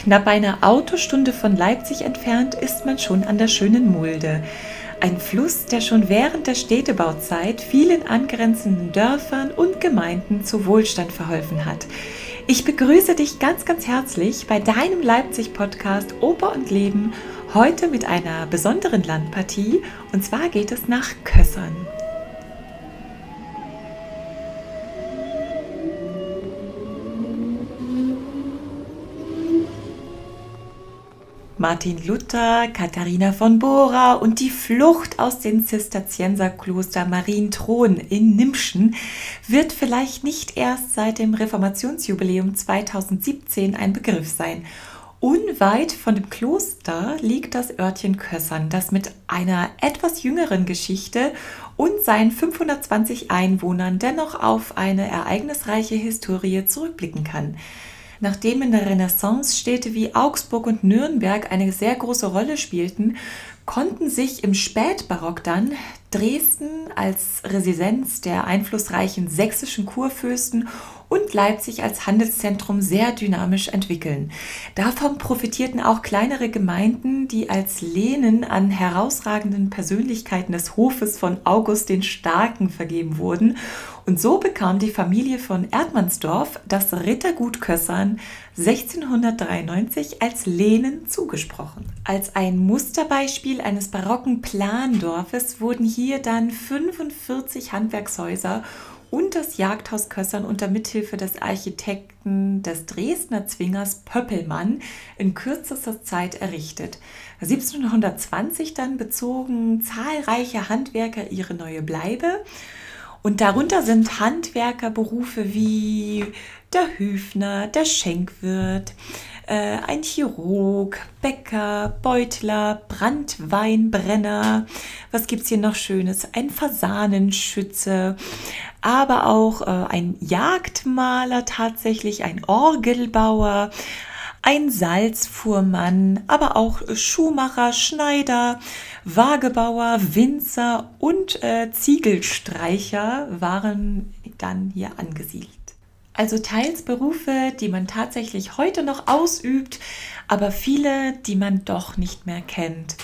knapp eine Autostunde von Leipzig entfernt ist man schon an der schönen Mulde. Ein Fluss, der schon während der Städtebauzeit vielen angrenzenden Dörfern und Gemeinden zu Wohlstand verholfen hat. Ich begrüße dich ganz, ganz herzlich bei deinem Leipzig-Podcast Oper und Leben, heute mit einer besonderen Landpartie, und zwar geht es nach Kössern. Martin Luther, Katharina von Bora und die Flucht aus dem Zisterzienserkloster Marienthron in Nimschen wird vielleicht nicht erst seit dem Reformationsjubiläum 2017 ein Begriff sein. Unweit von dem Kloster liegt das Örtchen Kössern, das mit einer etwas jüngeren Geschichte und seinen 520 Einwohnern dennoch auf eine ereignisreiche Historie zurückblicken kann. Nachdem in der Renaissance Städte wie Augsburg und Nürnberg eine sehr große Rolle spielten, konnten sich im Spätbarock dann Dresden als Residenz der einflussreichen sächsischen Kurfürsten und Leipzig als Handelszentrum sehr dynamisch entwickeln. Davon profitierten auch kleinere Gemeinden, die als Lehnen an herausragenden Persönlichkeiten des Hofes von August den Starken vergeben wurden. Und so bekam die Familie von Erdmannsdorf das Rittergut Kössern 1693 als Lehnen zugesprochen. Als ein Musterbeispiel eines barocken Plandorfes wurden hier dann 45 Handwerkshäuser und das Jagdhaus Kössern unter Mithilfe des Architekten des Dresdner Zwingers Pöppelmann in kürzester Zeit errichtet. 1720 dann bezogen zahlreiche Handwerker ihre neue Bleibe und darunter sind Handwerkerberufe wie der Hüfner, der Schenkwirt, äh, ein Chirurg, Bäcker, Beutler, Brandweinbrenner. Was gibt es hier noch Schönes? Ein Fasanenschütze, aber auch äh, ein Jagdmaler tatsächlich, ein Orgelbauer, ein Salzfuhrmann, aber auch Schuhmacher, Schneider, Wagebauer, Winzer und äh, Ziegelstreicher waren dann hier angesiedelt. Also teils Berufe, die man tatsächlich heute noch ausübt, aber viele, die man doch nicht mehr kennt.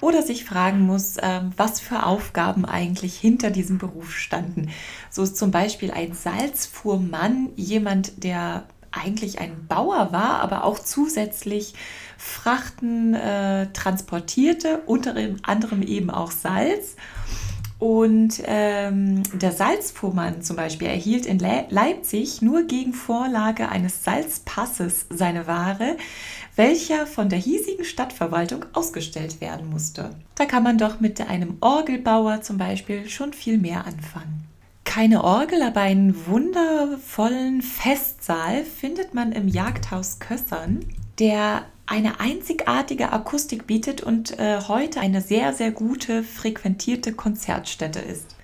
Oder sich fragen muss, ähm, was für Aufgaben eigentlich hinter diesem Beruf standen. So ist zum Beispiel ein Salzfuhrmann jemand, der eigentlich ein Bauer war, aber auch zusätzlich Frachten äh, transportierte, unter anderem eben auch Salz. Und ähm, der Salzfuhrmann zum Beispiel erhielt in Le Leipzig nur gegen Vorlage eines Salzpasses seine Ware, welcher von der hiesigen Stadtverwaltung ausgestellt werden musste. Da kann man doch mit einem Orgelbauer zum Beispiel schon viel mehr anfangen. Keine Orgel, aber einen wundervollen Festsaal findet man im Jagdhaus Kössern, der eine einzigartige Akustik bietet und äh, heute eine sehr, sehr gute, frequentierte Konzertstätte ist.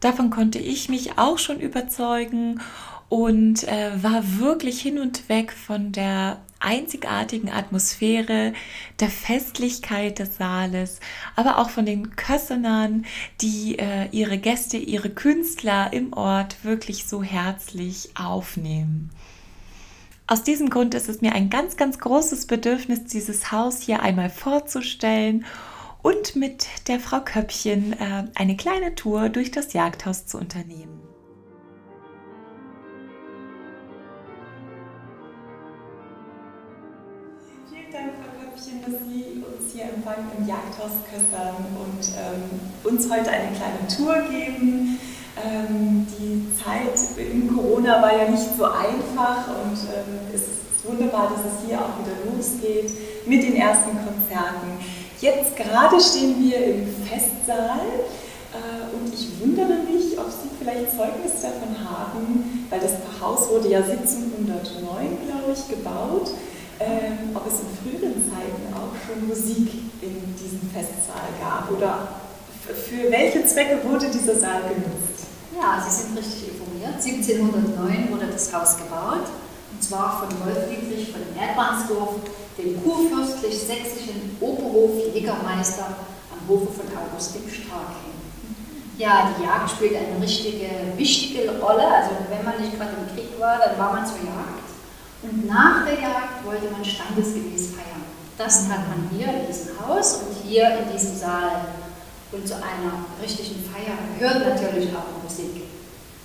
Davon konnte ich mich auch schon überzeugen und äh, war wirklich hin und weg von der einzigartigen Atmosphäre, der Festlichkeit des Saales, aber auch von den Kössenern, die äh, ihre Gäste, ihre Künstler im Ort wirklich so herzlich aufnehmen. Aus diesem Grund ist es mir ein ganz, ganz großes Bedürfnis, dieses Haus hier einmal vorzustellen und mit der Frau Köppchen äh, eine kleine Tour durch das Jagdhaus zu unternehmen. Vielen Dank, Frau Köppchen, dass Sie uns hier empfangen im Jagdhaus Kössern und ähm, uns heute eine kleine Tour geben. Ähm, die Zeit in Corona war ja nicht so einfach und ähm, es ist wunderbar, dass es hier auch wieder losgeht mit den ersten Konzerten. Jetzt gerade stehen wir im Festsaal äh, und ich wundere mich, ob Sie vielleicht Zeugnis davon haben, weil das Haus wurde ja 1709, glaube ich, gebaut, ähm, ob es in früheren Zeiten auch schon Musik in diesem Festsaal gab oder für welche Zwecke wurde dieser Saal genutzt? Ja, Sie sind richtig informiert. 1709 wurde das Haus gebaut, und zwar von Wolf Dietrich von Erdmannsdorf, dem kurfürstlich-sächsischen Oberhof-Jägermeister am Hofe von August dem Starken. Ja, die Jagd spielt eine richtige, wichtige Rolle. Also wenn man nicht gerade im Krieg war, dann war man zur Jagd. Und nach der Jagd wollte man standesgemäß feiern. Das hat man hier in diesem Haus und hier in diesem Saal. Und zu einer richtigen Feier gehört natürlich auch Musik.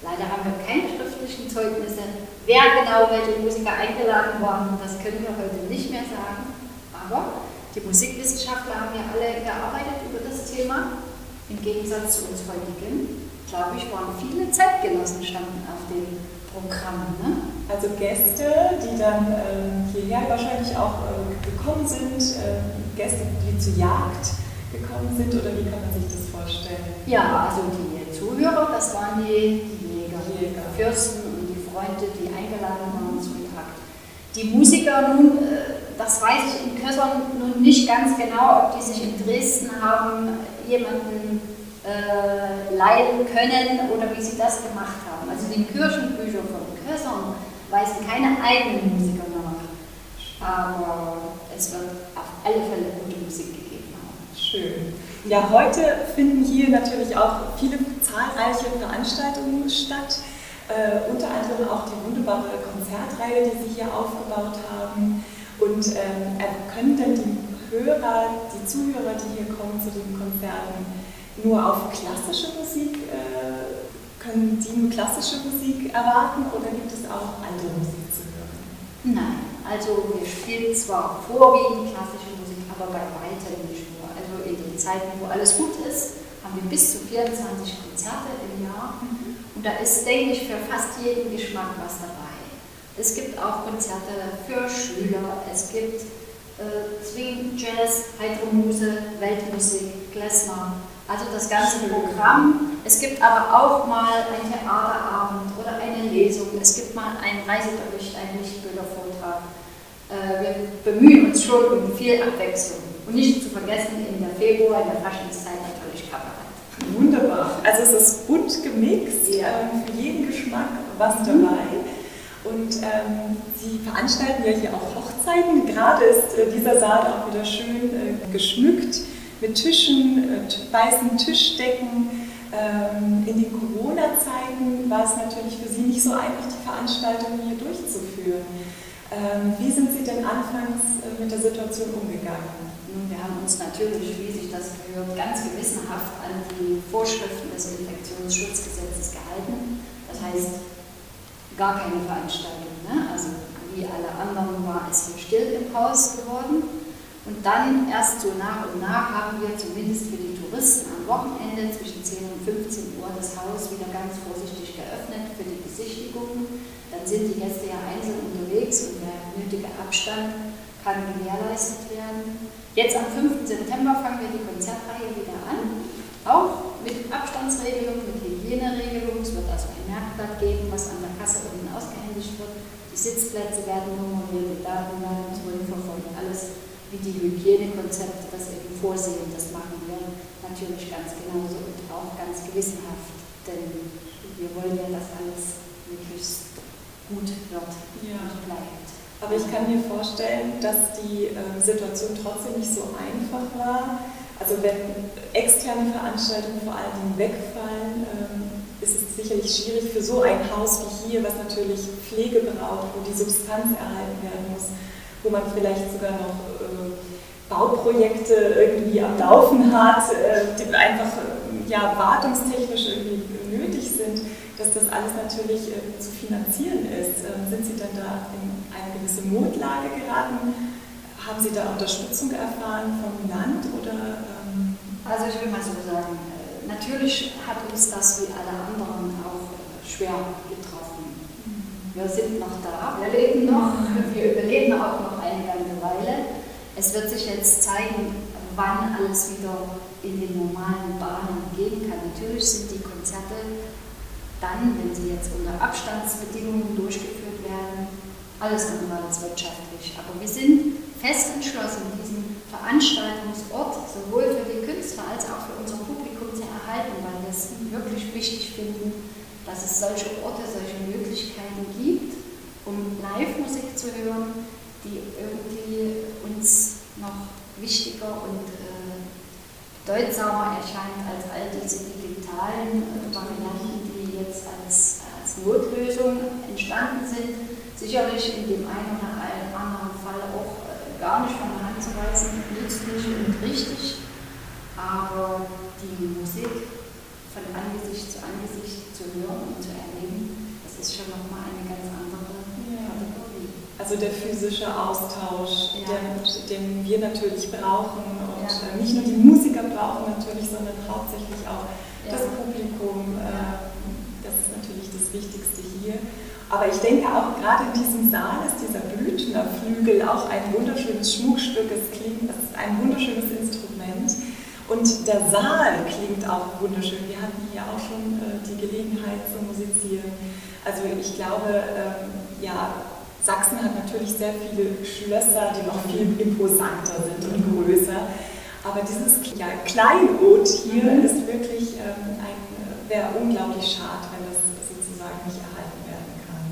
Leider haben wir keine schriftlichen Zeugnisse, wer genau welche Musiker eingeladen waren, das können wir heute nicht mehr sagen. Aber die Musikwissenschaftler haben ja alle gearbeitet über das Thema. Im Gegensatz zu uns heutigen, glaube ich, waren viele Zeitgenossen standen auf dem Programm. Ne? Also Gäste, die dann äh, hierher wahrscheinlich auch äh, gekommen sind, äh, Gäste, die zur Jagd gekommen sind oder wie kann man sich das vorstellen? Ja, also die Zuhörer, das waren die, die Jäger, Jäger, Fürsten und die Freunde, die eingeladen waren zum Jagd. Die Musiker nun, äh, das weiß ich in Kössern nun nicht ganz genau, ob die sich in Dresden haben jemanden äh, leiden können oder wie sie das gemacht haben. Also die Kirchenbücher von Kössern weisen keine eigenen Musiker nach, aber es wird auf alle Fälle gute Musik haben. Schön. Ja, heute finden hier natürlich auch viele zahlreiche Veranstaltungen statt. Äh, unter anderem auch die wunderbare Konzertreihe, die Sie hier aufgebaut haben. Und ähm, können denn die Hörer, die Zuhörer, die hier kommen zu den Konzerten, nur auf klassische Musik, äh, können die nur klassische Musik erwarten oder gibt es auch andere Musik zu hören? Nein, also wir spielen zwar vorwiegend klassische Musik, aber bei weitem nicht nur. Also in den Zeiten, wo alles gut ist, haben wir bis zu 24 Konzerte im Jahr mhm. und da ist, denke ich, für fast jeden Geschmack was dabei. Es gibt auch Konzerte für Schüler, es gibt äh, Swing, Jazz, heitere Muse, Weltmusik, Klezmer, also das ganze Programm. Es gibt aber auch mal ein Theaterabend oder eine Lesung. Es gibt mal einen Reisebericht, einen Lichtbildervortrag. Äh, wir bemühen uns schon um viel Abwechslung. Und nicht zu vergessen, in der Februar, in der Faschingszeit natürlich Kabarett. Wunderbar. Also es ist bunt gemixt, ja. Ähm, für jeden Geschmack was mhm. dabei. Und ähm, Sie veranstalten ja hier auch Hochzeiten. Gerade ist äh, dieser Saal auch wieder schön äh, geschmückt mit Tischen, äh, weißen Tischdecken. Ähm, in den Corona-Zeiten war es natürlich für Sie nicht so einfach, die Veranstaltung hier durchzuführen. Ähm, wie sind Sie denn anfangs äh, mit der Situation umgegangen? Wir haben uns natürlich, wie sich das gehört, ganz gewissenhaft an die Vorschriften des Infektionsschutzgesetzes gehalten. Das heißt, gar keine Veranstaltung. Ne? Also wie alle anderen war es hier still im Haus geworden. Und dann erst so nach und nach haben wir zumindest für die Touristen am Wochenende zwischen 10 und 15 Uhr das Haus wieder ganz vorsichtig geöffnet für die Besichtigungen. Dann sind die Gäste ja einzeln unterwegs und der nötige Abstand kann gewährleistet werden. Jetzt am 5. September fangen wir die Konzertreihe wieder an, auch mit Abstandsregelung, mit Hygieneregelung. Es wird also ein Merkblatt geben, was an der Kasse unten ausgehändigt wird. Die Sitzplätze werden nummeriert, die Daten werden alles wie die Hygienekonzepte das eben vorsehen. Das machen wir natürlich ganz genauso und auch ganz gewissenhaft, denn wir wollen ja, dass alles möglichst gut wird ja. und bleibt. Aber ich kann mir vorstellen, dass die äh, Situation trotzdem nicht so einfach war. Also wenn externe Veranstaltungen vor allen Dingen wegfallen, ähm, ist es sicherlich schwierig für so ein Haus wie hier, was natürlich Pflege braucht, wo die Substanz erhalten werden muss, wo man vielleicht sogar noch äh, Bauprojekte irgendwie am Laufen hat, äh, die einfach äh, ja, wartungstechnisch irgendwie nötig sind, dass das alles natürlich zu finanzieren ist. Ähm, sind Sie dann da in eine gewisse Notlage geraten? Haben Sie da Unterstützung erfahren vom Land oder? Ähm also ich will mal so sagen, natürlich hat uns das wie alle anderen auch schwer getroffen. Wir sind noch da, wir leben noch, wir überleben auch noch eine ganze Weile. Es wird sich jetzt zeigen, wann alles wieder in den normalen Bahnen gehen kann. Natürlich sind die Konzerte dann, wenn sie jetzt unter Abstandsbedingungen durchgeführt werden, alles als wirtschaftlich. Aber wir sind fest entschlossen, diesen Veranstaltungsort sowohl für die Künstler als auch für unser Publikum zu erhalten, weil wir es wirklich wichtig finden, dass es solche Orte, solche Möglichkeiten gibt, um Live-Musik zu hören, die irgendwie uns noch wichtiger und äh, bedeutsamer erscheint als all diese digitalen äh, Varianten, die jetzt als, als Notlösung entstanden sind. sicherlich in dem einen oder anderen Fall auch äh, gar nicht von der Hand zu weisen, nützlich und richtig, aber die Musik von Angesicht zu Angesicht zu hören und zu erleben, das ist schon nochmal eine ganz andere Kategorie. Also der physische Austausch, ja. den, den, wir natürlich brauchen und ja. Äh, nicht nur die Musiker brauchen natürlich, sondern hauptsächlich auch ja. das Publikum. Äh, das ist natürlich das Wichtigste hier. Aber ich denke auch gerade in diesem Saal ist dieser Blüthner Flügel auch ein wunderschönes Schmuckstück. Es klingt, es ist ein wunderschönes Instrument. Und der Saal klingt auch wunderschön. Wir hatten hier auch schon äh, die Gelegenheit zu musizieren. Also ich glaube, ähm, ja, Sachsen hat natürlich sehr viele Schlösser, die noch viel imposanter sind und größer. Aber dieses ja, Kleinod hier mhm. ist wirklich ähm, ein, wäre unglaublich schade, wenn das sozusagen nicht erhalten werden kann.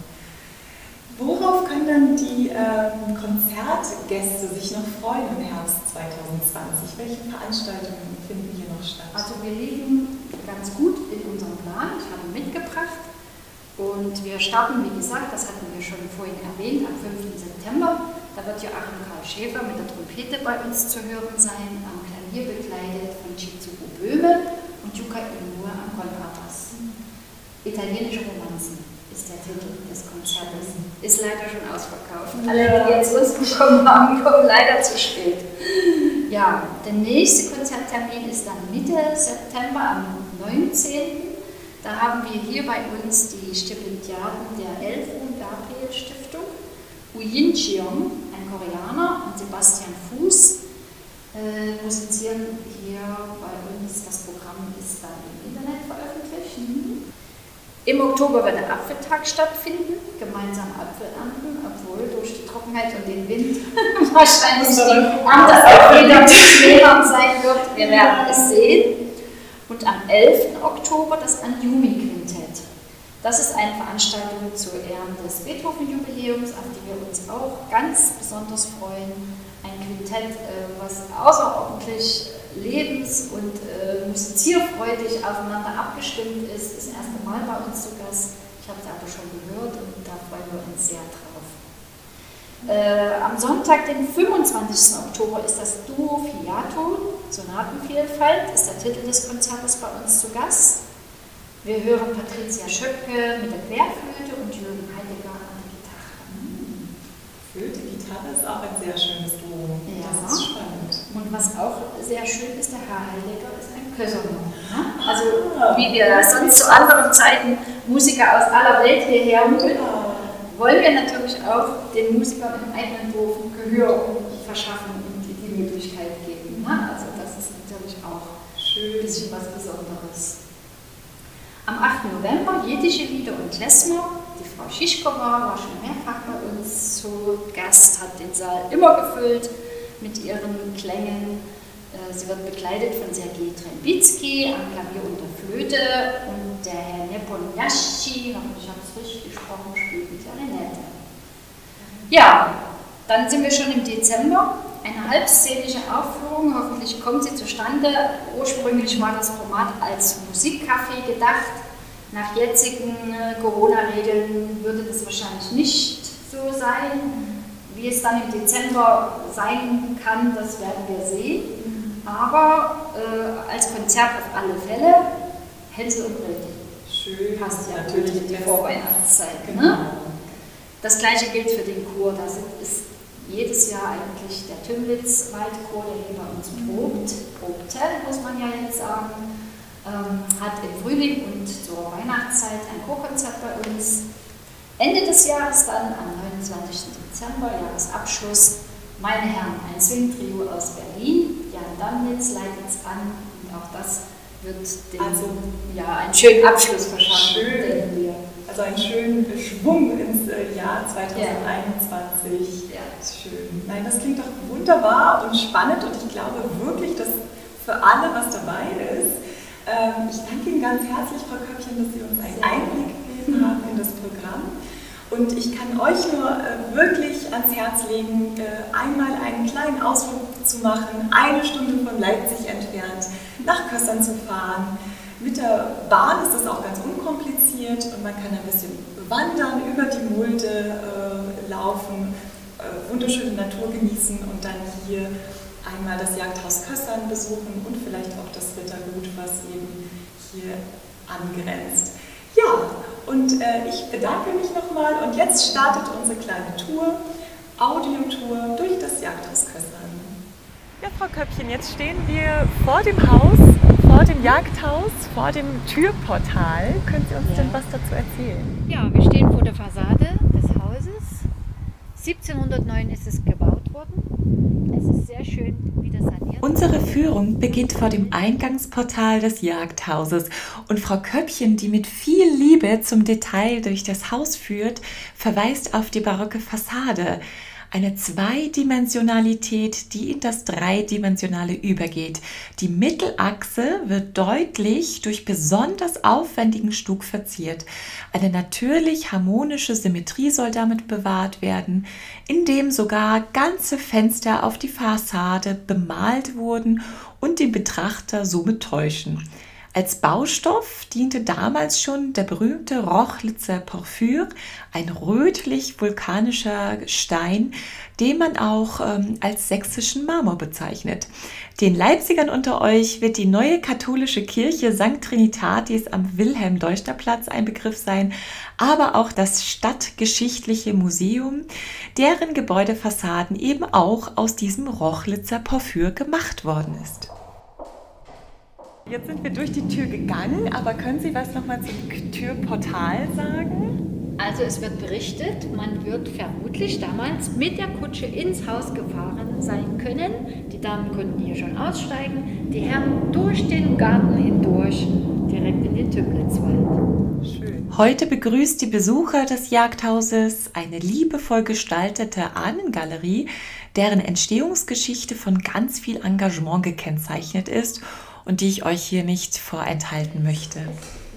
Worauf können dann die ähm, Konzertgäste sich noch freuen im Herbst 2020? Welche Veranstaltungen finden hier noch statt? Also wir liegen ganz gut in unserem Plan. Ich habe mitgebracht. Und wir starten, wie gesagt, das hatten wir schon vorhin erwähnt, am 5. September. Da wird Joachim Karl Schäfer mit der Trompete bei uns zu hören sein, am Klavier begleitet von Chizuko Böhme und Yuka Inoue am Kontrabass. Italienische Romanzen ist der Titel des Konzertes. Ist leider schon ausverkauft. Alle, die jetzt Lust bekommen haben, kommen leider zu spät. Ja, der nächste Konzerttermin ist dann Mitte September, am 19. Da haben wir hier bei uns die Stipendiaten der Elfung Gabriel Stiftung, Wu Yin Cheong, ein Koreaner, und Sebastian Fuß äh, musizieren hier bei uns. Das Programm ist dann im Internet veröffentlicht. Im Oktober wird der Apfeltag stattfinden, gemeinsam Apfel ernten, obwohl durch die Trockenheit und den Wind wahrscheinlich die Ernte auch wieder schwerer sein wird. Wir werden es sehen. Und am 11. Oktober das Anjumi-Quintett. Das ist eine Veranstaltung zu Ehren des Beethoven-Jubiläums, auf die wir uns auch ganz besonders freuen. Ein Quintett, äh, was außerordentlich lebens- und äh, musizierfreudig aufeinander abgestimmt ist, das erste Mal bei uns zu Gast. Ich habe es aber schon gehört und da freuen wir uns sehr drauf. Äh, am Sonntag, den 25. Oktober, ist das Duo Fiato, Sonatenvielfalt, ist der Titel des Konzertes bei uns zu Gast. Wir hören Patricia Schöpke mit der Querflöte und Jürgen Heidegger an der Gitarre. Flöte, Gitarre ist auch ein sehr schönes Duo. Ja. Das ist spannend. Und was auch sehr schön ist, der Herr Heidegger ist ein Köserner. Ne? Also wie wir sonst zu anderen Zeiten Musiker aus aller Welt hierher holen, wollen wir natürlich auch den Musikern im eigenen Dorf Gehör verschaffen und die Möglichkeit geben. Ne? Also das ist natürlich auch schön. ein bisschen was Besonderes. Am 8. November jiddische Lieder und Klezmer. Die Frau Schischkova war schon mehrfach bei uns zu Gast, hat den Saal immer gefüllt mit ihren Klängen. Äh, sie wird begleitet von Sergei Trembitsky am Klavier und der Flöte und der Herr Neponyaschi, ich habe es richtig gesprochen, spielt die Klarinette. Ja, dann sind wir schon im Dezember. Eine halbszenische Aufführung, hoffentlich kommt sie zustande. Ursprünglich war das Format als Musikcafé gedacht. Nach jetzigen äh, Corona-Regeln würde das wahrscheinlich nicht so sein. Wie es dann im Dezember sein kann, das werden wir sehen. Aber äh, als Konzert auf alle Fälle, Hänsel und Gretel. Schön. Passt ja natürlich in die Vorweihnachtszeit. Ne? Genau. Ne? Das gleiche gilt für den Chor. Da ist jedes Jahr eigentlich der Tümlitz-Waldchor, der hier bei uns probt, probte, muss man ja jetzt sagen, ähm, hat im Frühling und zur Weihnachtszeit ein Chorkonzert bei uns Ende des Jahres dann, am 29. Dezember, Jahresabschluss, meine Herren, ein Swing-Trio aus Berlin. Jan Damnitz leitet es an und auch das wird den, also, ja, einen schönen Abschluss verschaffen, schön. denken wir. Also einen schönen Schwung ins äh, Jahr 2021. Ja. ja. Schön. Nein, das klingt doch wunderbar und spannend und ich glaube wirklich, dass für alle was dabei ist. Ähm, ich danke Ihnen ganz herzlich, Frau Köppchen, dass Sie uns einen Einblick gegeben haben in das Programm. Und ich kann euch nur äh, wirklich ans Herz legen, äh, einmal einen kleinen Ausflug zu machen, eine Stunde von Leipzig entfernt, nach Kössern zu fahren. Mit der Bahn ist das auch ganz unkompliziert und man kann ein bisschen wandern über die Mulde, äh, laufen, äh, wunderschöne Natur genießen und dann hier einmal das Jagdhaus Kössern besuchen und vielleicht auch das Rittergut, was eben hier angrenzt. Ja, und äh, ich bedanke mich nochmal und jetzt startet unsere kleine Tour, Audiotour durch das Jagdhaus Kössern. Ja, Frau Köppchen, jetzt stehen wir vor dem Haus, vor dem Jagdhaus, vor dem Türportal. Können Sie uns ja. denn was dazu erzählen? Ja, wir stehen vor der Fassade des Hauses. 1709 ist es gebaut worden. Sehr schön wieder saniert. Unsere Führung beginnt vor dem Eingangsportal des Jagdhauses und Frau Köppchen, die mit viel Liebe zum Detail durch das Haus führt, verweist auf die barocke Fassade eine Zweidimensionalität, die in das Dreidimensionale übergeht. Die Mittelachse wird deutlich durch besonders aufwendigen Stuck verziert. Eine natürlich harmonische Symmetrie soll damit bewahrt werden, indem sogar ganze Fenster auf die Fassade bemalt wurden und den Betrachter somit täuschen. Als Baustoff diente damals schon der berühmte Rochlitzer Porphyr, ein rötlich-vulkanischer Stein, den man auch ähm, als sächsischen Marmor bezeichnet. Den Leipzigern unter euch wird die neue katholische Kirche St. Trinitatis am Wilhelm-Deuster-Platz ein Begriff sein, aber auch das Stadtgeschichtliche Museum, deren Gebäudefassaden eben auch aus diesem Rochlitzer Porphyr gemacht worden ist. Jetzt sind wir durch die Tür gegangen, aber können Sie was nochmal zum Türportal sagen? Also es wird berichtet, man wird vermutlich damals mit der Kutsche ins Haus gefahren sein können. Die Damen konnten hier schon aussteigen, die Herren durch den Garten hindurch direkt in den Tümlitzwald. Schön. Heute begrüßt die Besucher des Jagdhauses eine liebevoll gestaltete Ahnengalerie, deren Entstehungsgeschichte von ganz viel Engagement gekennzeichnet ist und die ich euch hier nicht vorenthalten möchte.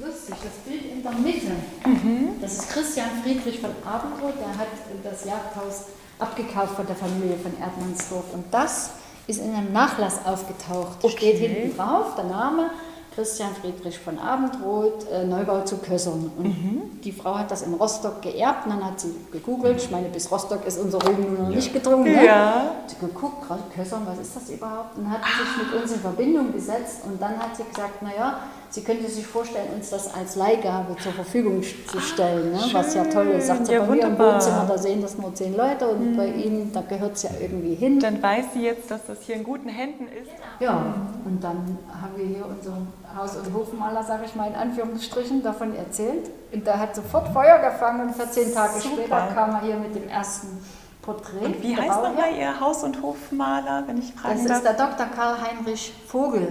Lustig, das Bild in der Mitte, mhm. das ist Christian Friedrich von Abendroth, der hat das Jagdhaus abgekauft von der Familie von Erdmannsdorf und das ist in einem Nachlass aufgetaucht. Okay. Steht hinten drauf der Name Christian Friedrich von Abendroth, äh, Neubau zu Kössern. Und mhm. die Frau hat das in Rostock geerbt und dann hat sie gegoogelt. Ich meine, bis Rostock ist unser Rügen noch nicht gedrungen. Ne? Ja. Hat sie geguckt, Kössern, was ist das überhaupt? Und hat ah. sich mit uns in Verbindung gesetzt und dann hat sie gesagt, naja, sie könnte sich vorstellen, uns das als Leihgabe zur Verfügung zu ah, stellen, ne? was ja toll ist. Sagt sie, ja, bei mir im Wohnzimmer, da sehen das nur zehn Leute und mhm. bei Ihnen, da gehört es ja irgendwie hin. Dann weiß sie jetzt, dass das hier in guten Händen ist. Ja, und dann haben wir hier unseren Haus- und Hofmaler, sage ich mal in Anführungsstrichen, davon erzählt. Und da hat sofort Feuer gefangen und 14 Tage Super. später kam er hier mit dem ersten Porträt. Und wie heißt nochmal Ihr Haus- und Hofmaler, wenn ich fragen Das ist der Dr. Karl-Heinrich Vogel.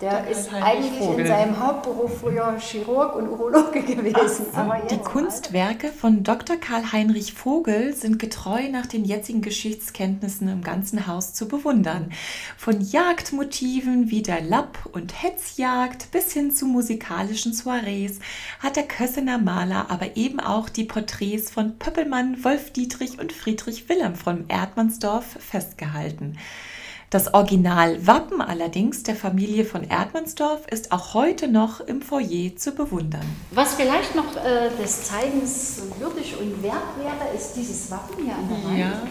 Der ist eigentlich Vogel. in seinem Hauptberuf früher Chirurg und Urologe gewesen. So. die Kunstwerke von Dr. Karl-Heinrich Vogel sind getreu nach den jetzigen Geschichtskenntnissen im ganzen Haus zu bewundern. Von Jagdmotiven wie der Lapp- und Hetzjagd bis hin zu musikalischen Soirees hat der Kössener Maler aber eben auch die Porträts von Pöppelmann, Wolf Dietrich und Friedrich Wilhelm von Erdmannsdorf festgehalten. Das Originalwappen allerdings der Familie von Erdmannsdorf ist auch heute noch im Foyer zu bewundern. Was vielleicht noch äh, des Zeigens würdig und wert wäre, ist dieses Wappen hier an der Wand. Ja.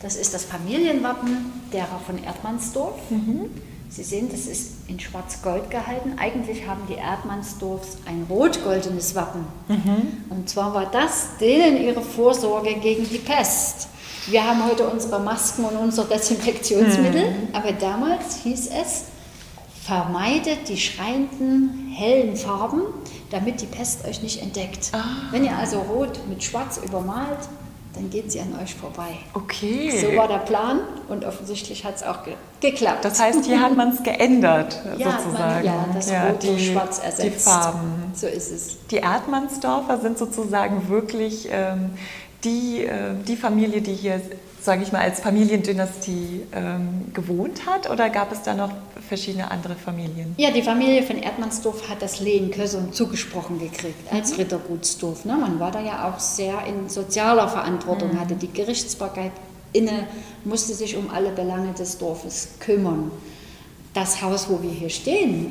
Das ist das Familienwappen derer von Erdmannsdorf. Mhm. Sie sehen, das ist in Schwarz-Gold gehalten. Eigentlich haben die Erdmannsdorfs ein rot-goldenes Wappen. Mhm. Und zwar war das denen ihre Vorsorge gegen die Pest. Wir haben heute unsere Masken und unser Desinfektionsmittel, mhm. aber damals hieß es, vermeidet die schreienden hellen Farben, damit die Pest euch nicht entdeckt. Ah. Wenn ihr also rot mit schwarz übermalt, dann geht sie an euch vorbei. Okay. So war der Plan und offensichtlich hat es auch ge geklappt. Das heißt, hier hat man es geändert, ja, sozusagen. Man, ja, das ja, Rot die, Schwarz ersetzt. Die Farben. So ist es. Die Erdmannsdorfer sind sozusagen wirklich ähm, die, äh, die Familie, die hier, sage ich mal, als Familiendynastie ähm, gewohnt hat? Oder gab es da noch verschiedene andere Familien? Ja, die Familie von Erdmannsdorf hat das Lehen Kösern zugesprochen gekriegt als mhm. Rittergutsdorf. Ne? Man war da ja auch sehr in sozialer Verantwortung, mhm. hatte die Gerichtsbarkeit inne, musste sich um alle Belange des Dorfes kümmern. Das Haus, wo wir hier stehen,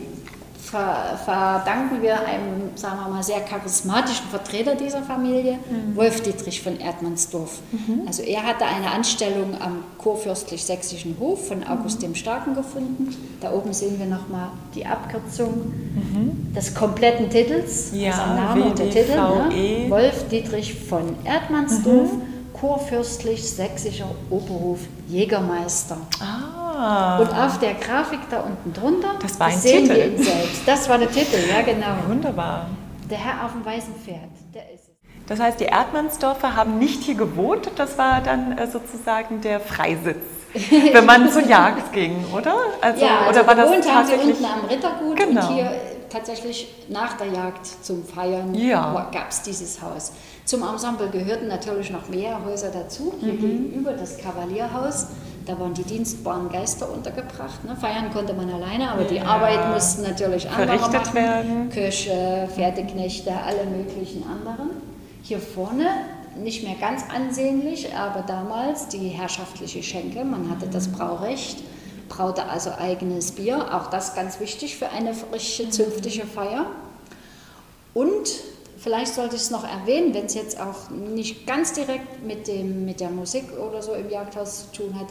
verdanken wir einem, sagen wir mal, sehr charismatischen Vertreter dieser Familie, mhm. Wolf Dietrich von Erdmannsdorf. Mhm. Also er hatte eine Anstellung am kurfürstlich-sächsischen Hof von August mhm. dem Starken gefunden. Da oben sehen wir nochmal die Abkürzung mhm. des kompletten Titels, ja, also Name und der Titel. Ne? Wolf Dietrich von Erdmannsdorf, mhm. kurfürstlich-sächsischer Oberhof Jägermeister. Ah. Und auf der Grafik da unten drunter, das war ein sehen Titel. wir ihn selbst. Das war der Titel, ja genau. Wunderbar. Der Herr auf dem weißen Pferd, der ist es. Das heißt, die Erdmannsdorfer haben nicht hier gewohnt, das war dann äh, sozusagen der Freisitz. wenn man zur Jagd ging, oder? Also, ja, also oder war das tatsächlich haben sie unten am Rittergut genau. und hier tatsächlich nach der Jagd zum Feiern ja. gab es dieses Haus. Zum Ensemble gehörten natürlich noch mehr Häuser dazu. Hier mhm. gegenüber das Kavalierhaus da waren die dienstbaren Geister untergebracht. Ne? Feiern konnte man alleine, aber ja. die Arbeit mussten natürlich andere machen. Werden. Köche, Pferdeknechte, alle möglichen anderen. Hier vorne nicht mehr ganz ansehnlich, aber damals die herrschaftliche Schenke. Man hatte das Braurecht, braute also eigenes Bier. Auch das ganz wichtig für eine frische, zünftige Feier. Und vielleicht sollte ich es noch erwähnen, wenn es jetzt auch nicht ganz direkt mit, dem, mit der Musik oder so im Jagdhaus zu tun hat.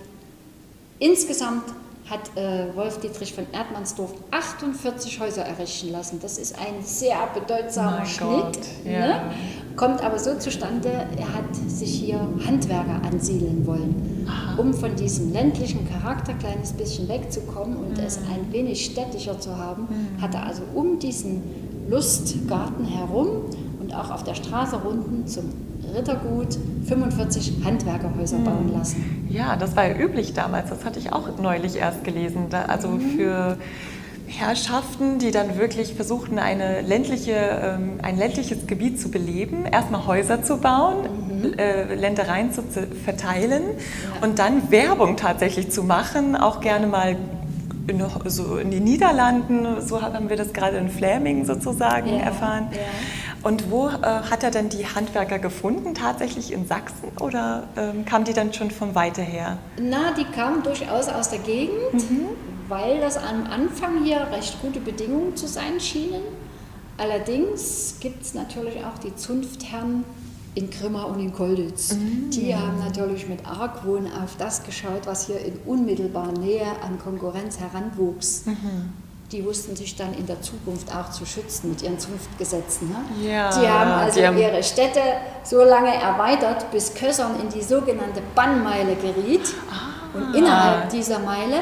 Insgesamt hat äh, Wolf Dietrich von Erdmannsdorf 48 Häuser errichten lassen. Das ist ein sehr bedeutsamer mein Schnitt. Gott, ja. ne? Kommt aber so zustande, er hat sich hier Handwerker ansiedeln wollen, Aha. um von diesem ländlichen Charakter ein kleines bisschen wegzukommen und mhm. es ein wenig städtischer zu haben, mhm. hat er also um diesen Lustgarten herum und auch auf der Straße runden zum Rittergut 45 Handwerkerhäuser bauen hm. lassen. Ja, das war ja üblich damals. Das hatte ich auch neulich erst gelesen. Also mhm. für Herrschaften, die dann wirklich versuchten, eine ländliche, ähm, ein ländliches Gebiet zu beleben, erstmal Häuser zu bauen, mhm. äh, Ländereien zu, zu verteilen ja. und dann Werbung tatsächlich zu machen, auch gerne mal in, so in den Niederlanden, so haben wir das gerade in Fläming sozusagen ja. erfahren. Ja und wo äh, hat er denn die Handwerker gefunden? Tatsächlich in Sachsen oder ähm, kamen die dann schon von weiter her? Na, die kamen durchaus aus der Gegend, mhm. weil das am Anfang hier recht gute Bedingungen zu sein schienen. Allerdings gibt es natürlich auch die Zunftherren in Grimma und in Kolditz. Mhm. Die haben natürlich mit Argwohn auf das geschaut, was hier in unmittelbarer Nähe an Konkurrenz heranwuchs. Mhm die wussten sich dann in der Zukunft auch zu schützen mit ihren Zunftgesetzen. Ne? Ja, die haben also die haben ihre Städte so lange erweitert, bis Kössern in die sogenannte Bannmeile geriet. Ah. Und innerhalb dieser Meile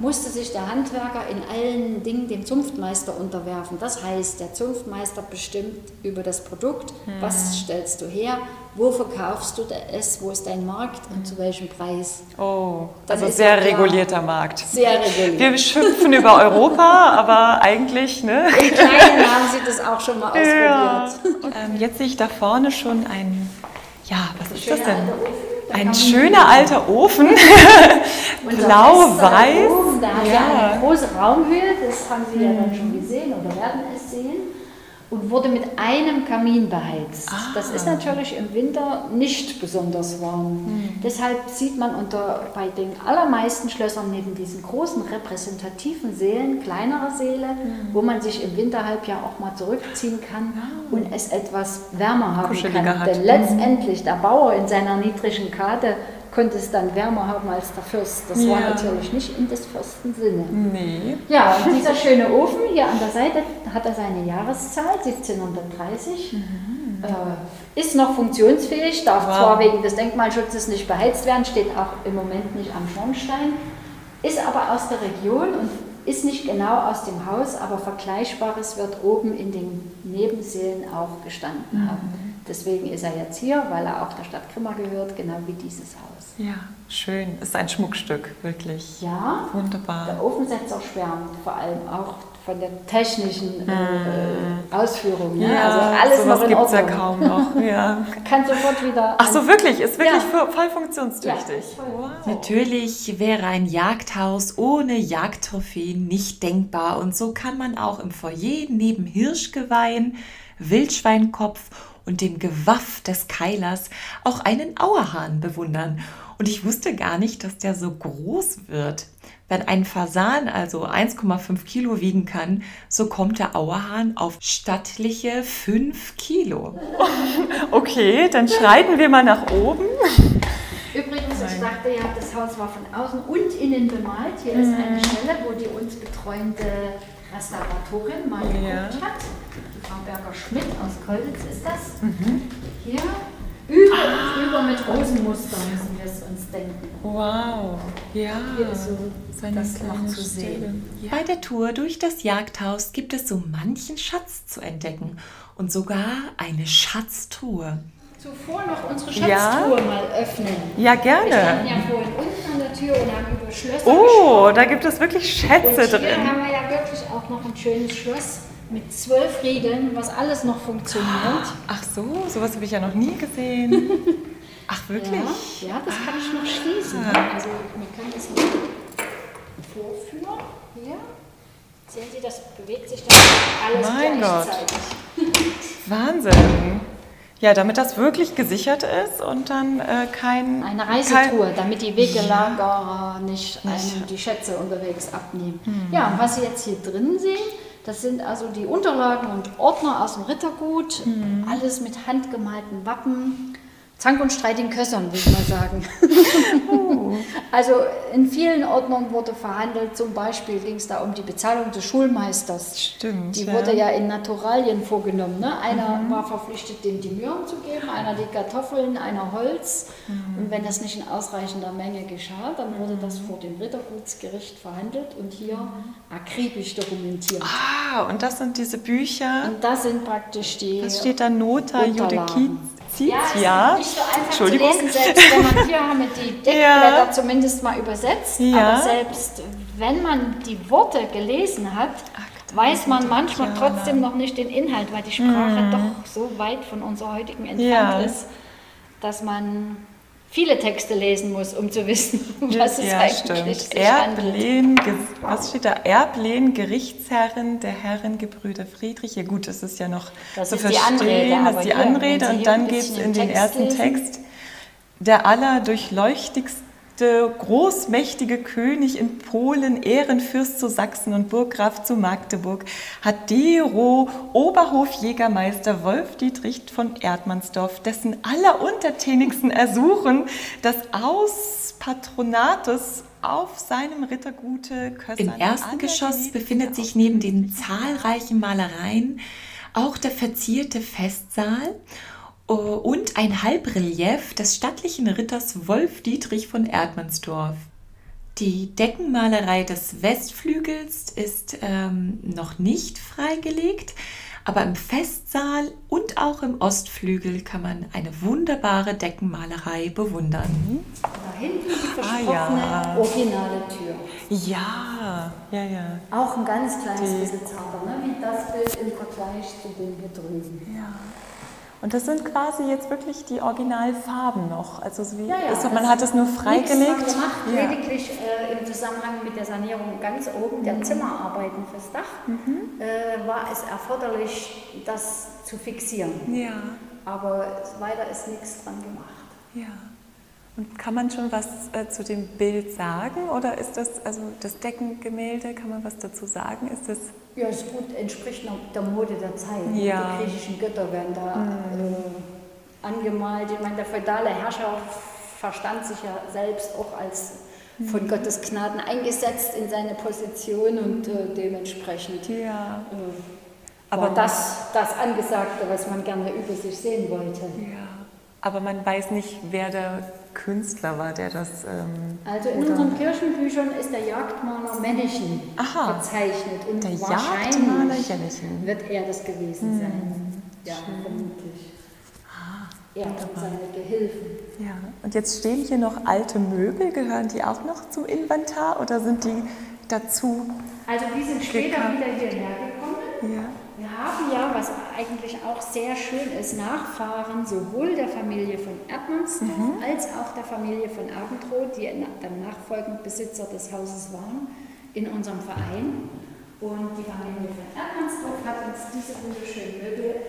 musste sich der Handwerker in allen Dingen dem Zunftmeister unterwerfen. Das heißt, der Zunftmeister bestimmt über das Produkt, hm. was stellst du her, wo verkaufst du es, wo ist dein Markt und zu welchem Preis. Oh, Dann also sehr regulierter Markt. Sehr reguliert. Wir schimpfen über Europa, aber eigentlich, ne? Im Kleinen haben Sie das auch schon mal ausprobiert. Ja. Ähm, jetzt sehe ich da vorne schon ein, ja, was ist das denn? Ein schöner alter Ofen, blau-weiß. Da hat ja. eine große Raumhöhe, das haben Sie ja dann schon gesehen oder werden es sehen und wurde mit einem Kamin beheizt. Ah. Das ist natürlich im Winter nicht besonders warm. Mhm. Deshalb sieht man unter, bei den allermeisten Schlössern neben diesen großen repräsentativen Sälen kleinere Säle, mhm. wo man sich im Winterhalbjahr auch mal zurückziehen kann ah. und es etwas wärmer haben kann. Hat. Denn letztendlich der Bauer in seiner niedrigen Karte konnte es dann wärmer haben als der Fürst. Das ja. war natürlich nicht in des Fürsten Sinne. Nee. Ja, und dieser schöne Ofen hier an der Seite hat er seine Jahreszahl, 1730. Mhm. Äh, ist noch funktionsfähig, darf wow. zwar wegen des Denkmalschutzes nicht beheizt werden, steht auch im Moment nicht am Schornstein, ist aber aus der Region und ist nicht genau aus dem Haus, aber Vergleichbares wird oben in den Nebensälen auch gestanden mhm. haben. Deswegen ist er jetzt hier, weil er auch der Stadt Grimma gehört, genau wie dieses Haus. Ja, schön. Ist ein Schmuckstück, wirklich. Ja, wunderbar. Der Ofen setzt auch schwärmt, vor allem auch von der technischen äh, mhm. Ausführung. Ne? Ja, also alles noch in gibt es ja kaum noch. Ja. Kann sofort wieder. Ach so, wirklich? Ist wirklich ja. voll funktionstüchtig. Ja. Wow. Natürlich wäre ein Jagdhaus ohne Jagdtrophäen nicht denkbar. Und so kann man auch im Foyer neben Hirschgeweihen, Wildschweinkopf und dem Gewaff des Keilers auch einen Auerhahn bewundern. Und ich wusste gar nicht, dass der so groß wird. Wenn ein Fasan also 1,5 Kilo wiegen kann, so kommt der Auerhahn auf stattliche 5 Kilo. Okay, dann schreiten wir mal nach oben. Übrigens, ich dachte ja, das Haus war von außen und innen bemalt. Hier ist eine Mhm. Stelle, wo die uns betreuende Restauratorin mal geguckt Ja. hat. Die Frau Berger-Schmidt aus Kolditz ist das. Mhm. Hier über und über mit Rosenmuster müssen wir es uns denken. Wow, ja. Hier ist so seine das noch zu sehen. Stelle. Bei der Tour durch das Jagdhaus gibt es so manchen Schatz zu entdecken und sogar eine Schatztruhe. Zuvor noch unsere Ja. Schatztruhe mal öffnen. Ja, Wir standen gerne. ja vorhin unten an der Tür und haben über Schlösser Oh, gesprochen. da gibt es wirklich Und Schätze hier drin. haben wir ja wirklich auch noch ein schönes Schloss mit zwölf Riegeln, was alles noch funktioniert. Ach so, sowas habe ich ja noch nie gesehen. Ach wirklich? Ja, ja, das kann ich noch schließen. Ah. Also wir können das mal vorführen. Hier. Sehen Sie, das bewegt sich dann alles Mein Gott. gleichzeitig. Wahnsinn. Ja, damit das wirklich gesichert ist und dann äh, kein... Eine kein, Reisetruhe, damit die Wegelagerer nicht einem die Schätze unterwegs abnehmen. Ja, und was Sie jetzt hier drin sehen, das sind also die Unterlagen und Ordner aus dem Rittergut, alles mit handgemalten Wappen. Zank und Streit in Kössern, würde ich mal sagen. Also in vielen Ordnungen wurde verhandelt, zum Beispiel ging es da um die Bezahlung des Schulmeisters. Stimmt, Die ja. wurde ja in Naturalien vorgenommen. Ne? Einer war verpflichtet, dem die Möhren zu geben, einer die Kartoffeln, einer Holz. Und wenn das nicht in ausreichender Menge geschah, dann wurde das vor dem Rittergutsgericht verhandelt und hier akribisch dokumentiert. Ah, und das sind diese Bücher. Und das sind praktisch die. Was steht da? Nota Unterlagen. Judicia? Ja, ist nicht so einfach Entschuldigung. zu lesen, selbst wenn man hier haben wir die Deckblätter Ja. zumindest mal übersetzt. Ja. Aber selbst wenn man die Worte gelesen hat, weiß man manchmal trotzdem noch nicht den Inhalt, weil die Sprache doch so weit von unserer heutigen entfernt Mhm. Ja. ist, dass man viele Texte lesen muss, um zu wissen, was es ja, eigentlich stimmt. Ge- was steht da? Erblehn, Gerichtsherren der Herrengebrüder Friedrich. Ja gut, das ist ja noch Das zu ist die verstehen, Anrede, das ist die Anrede und dann geht es in den den Text ersten lesen. Text. Der allerdurchleuchtigste großmächtige König in Polen, Ehrenfürst zu Sachsen und Burggraf zu Magdeburg, hat Dero Oberhofjägermeister Wolf Dietrich von Erdmannsdorf, dessen alleruntertänigsten Ersuchen das Aus Patronatus auf seinem Rittergute Kössern Im ersten Geschoss befindet sich neben den zahlreichen Malereien auch der verzierte Festsaal und ein Halbrelief des stattlichen Ritters Wolf Dietrich von Erdmannsdorf. Die Deckenmalerei des Westflügels ist ähm, noch nicht freigelegt, aber im Festsaal und auch im Ostflügel kann man eine wunderbare Deckenmalerei bewundern. Da hinten die Ah, versprochene ja. originale Tür. Ja, ja, ja. Auch ein ganz kleines bisschen Zauber, ne? wie das Bild im Vergleich zu dem hier drüben. Ja. Und das sind quasi jetzt wirklich die Originalfarben noch. Also so wie Ja, ja, ist, man das hat es nur freigelegt. gemacht, Ja. lediglich äh, im Zusammenhang mit der Sanierung ganz oben der Zimmerarbeiten fürs Dach äh, war es erforderlich, das zu fixieren. ja, Aber weiter ist nichts dran gemacht. ja. Und kann man schon was äh, zu dem Bild sagen? Oder ist das, also das Deckengemälde, kann man was dazu sagen? Ist das, Ja, ist gut, entspricht noch der Mode der Zeit. Ja. Die griechischen Götter werden da äh, angemalt. Ich meine, der feudale Herrscher verstand sich ja selbst auch als von Gottes Gnaden eingesetzt in seine Position und äh, dementsprechend ja, äh, Aber- das das Angesagte, was man gerne über sich sehen wollte. ja. Aber man weiß nicht, wer der Künstler war, der das. Ähm, Also in oder- unseren Kirchenbüchern ist der Jagdmaler Männchen verzeichnet und Der wahrscheinlich wird er das gewesen sein. Ja, vermutlich. Ah, Er und seine Gehilfen. Ja, und jetzt stehen hier noch alte Möbel. Gehören die auch noch zum Inventar oder sind die dazu? Also die sind später wieder hierher gekommen. Ja. Wir haben ja, was eigentlich auch sehr schön ist, Nachfahren sowohl der Familie von Erdmannsdorf als auch der Familie von Abendroth, die dann nachfolgend Besitzer des Hauses waren, in unserem Verein. Und die Familie von Erdmannsdorf hat uns diese wunderschönen Möbel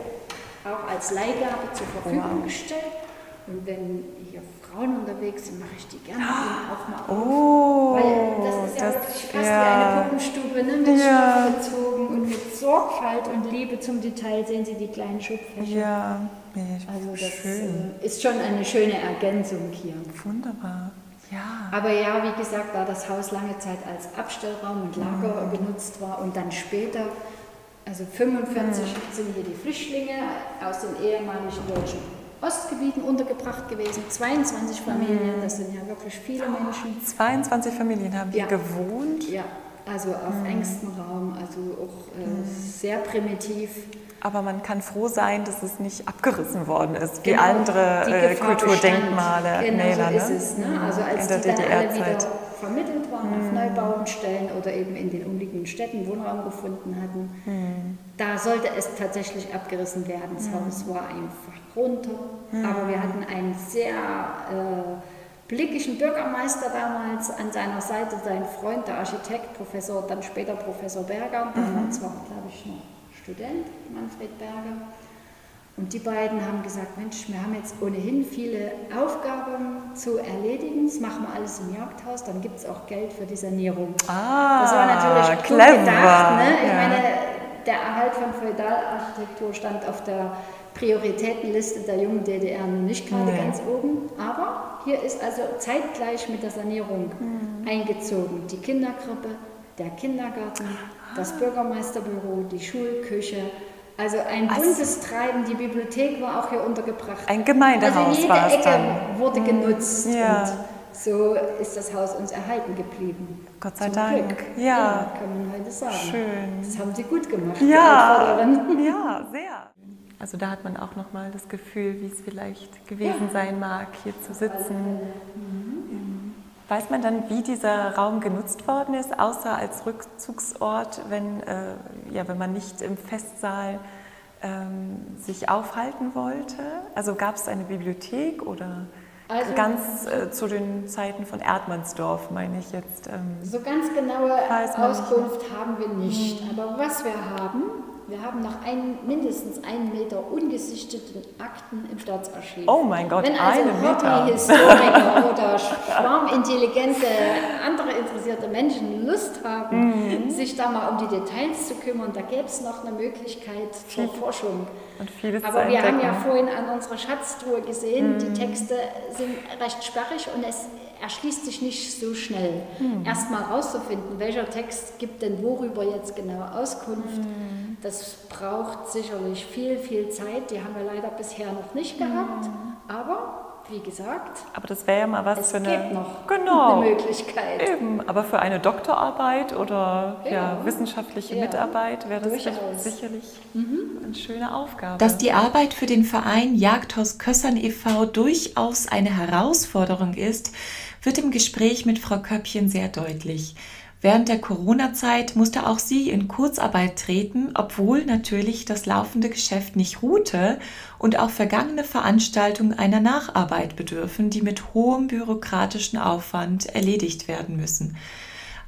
auch als Leihgabe zur Verfügung gestellt. Und wenn hier Frauen unterwegs sind, mache ich die gerne auch mal auf. Oh, Weil das ist ja das, wirklich fast ja. wie eine Puppenstube, ne? mit ja. Gezogen und mit Sorgfalt und Liebe zum Detail sehen Sie die kleinen Schubfächer. Ja, also das schön. Äh, ist schon eine schöne Ergänzung hier. Wunderbar. Ja. Aber ja, wie gesagt, da das Haus lange Zeit als Abstellraum und Lager mhm. genutzt war und dann später, also 45 mhm. sind hier die Flüchtlinge aus den ehemaligen deutschen Ostgebieten untergebracht gewesen, 22 Familien, das sind ja wirklich viele Menschen. 22 Familien haben hier ja. gewohnt? Ja, also auf mhm. engstem Raum, also auch äh, mhm. sehr primitiv. Aber man kann froh sein, dass es nicht abgerissen worden ist, wie genau, andere äh, Kulturdenkmale. Genau Mäler, so ist ne? es. Ne? Also als die dann alle wieder vermittelt waren mhm. auf Neubauenstellen oder eben in den umliegenden Städten Wohnraum gefunden hatten, mhm. da sollte es tatsächlich abgerissen werden. Das mhm. Haus war einfach runter. Mhm. Aber wir hatten einen sehr äh, blickigen Bürgermeister damals an seiner Seite, sein Freund, der Architekt, Professor, dann später Professor Berger, damals mhm. war, glaube ich, noch Student, Manfred Berger. Und die beiden haben gesagt, Mensch, wir haben jetzt ohnehin viele Aufgaben zu erledigen, das machen wir alles im Jagdhaus, dann gibt es auch Geld für die Sanierung. Ah, das war natürlich clever. gedacht. Ne? Ich ja. meine, der Erhalt von Feudalarchitektur stand auf der Prioritätenliste der jungen DDR nicht gerade nee. ganz oben, aber hier ist also zeitgleich mit der Sanierung mhm. eingezogen die Kinderkrippe, der Kindergarten, das Bürgermeisterbüro, die Schulküche. Also ein also, buntes Treiben, die Bibliothek war auch hier untergebracht. Ein Gemeindehaus also jede war es Ecke dann. wurde hm. genutzt ja. und so ist das Haus uns erhalten geblieben. Gott sei Zum Dank. Glück. Ja. ja. Kann man heute sagen. Schön. Das haben Sie gut gemacht, ja. Ja, sehr. Also da hat man auch nochmal das Gefühl, wie es vielleicht gewesen ja. sein mag, hier zu sitzen. Mhm. Weiß man dann, wie dieser Raum genutzt worden ist, außer als Rückzugsort, wenn, äh, ja, wenn man nicht im Festsaal ähm, sich aufhalten wollte? Also gab es eine Bibliothek oder also, ganz äh, zu den Zeiten von Erdmannsdorf, meine ich jetzt? Ähm, so ganz genaue Auskunft haben wir nicht. Mhm. Aber was wir haben, wir haben noch ein, mindestens einen Meter ungesichteten Akten im Staatsarchiv. Oh mein Gott, Wenn also Hobbyhistoriker oder schwarmintelligente, andere interessierte Menschen Lust haben, mhm. sich da mal um die Details zu kümmern, da gäbe es noch eine Möglichkeit zur Forschung. Aber wir haben ja vorhin an unserer Schatztruhe gesehen, mhm. die Texte sind recht sperrig und es erschließt sich nicht so schnell. Mhm. Erst mal rauszufinden, welcher Text gibt denn worüber jetzt genau Auskunft. Mhm. Das braucht sicherlich viel, viel Zeit. Die haben wir leider bisher noch nicht gehabt. Mhm. Aber wie gesagt. Aber das wäre ja mal was es für eine, noch genau, eine Möglichkeit. Eben, aber für eine Doktorarbeit oder ja, ja wissenschaftliche ja, Mitarbeit wäre das durchaus. sicherlich mhm. eine schöne Aufgabe. Dass die Arbeit für den Verein Jagdhaus Kössern e.V. durchaus eine Herausforderung ist, wird im Gespräch mit Frau Köppchen sehr deutlich. Während der Corona-Zeit musste auch sie in Kurzarbeit treten, obwohl natürlich das laufende Geschäft nicht ruhte und auch vergangene Veranstaltungen einer Nacharbeit bedürfen, die mit hohem bürokratischen Aufwand erledigt werden müssen.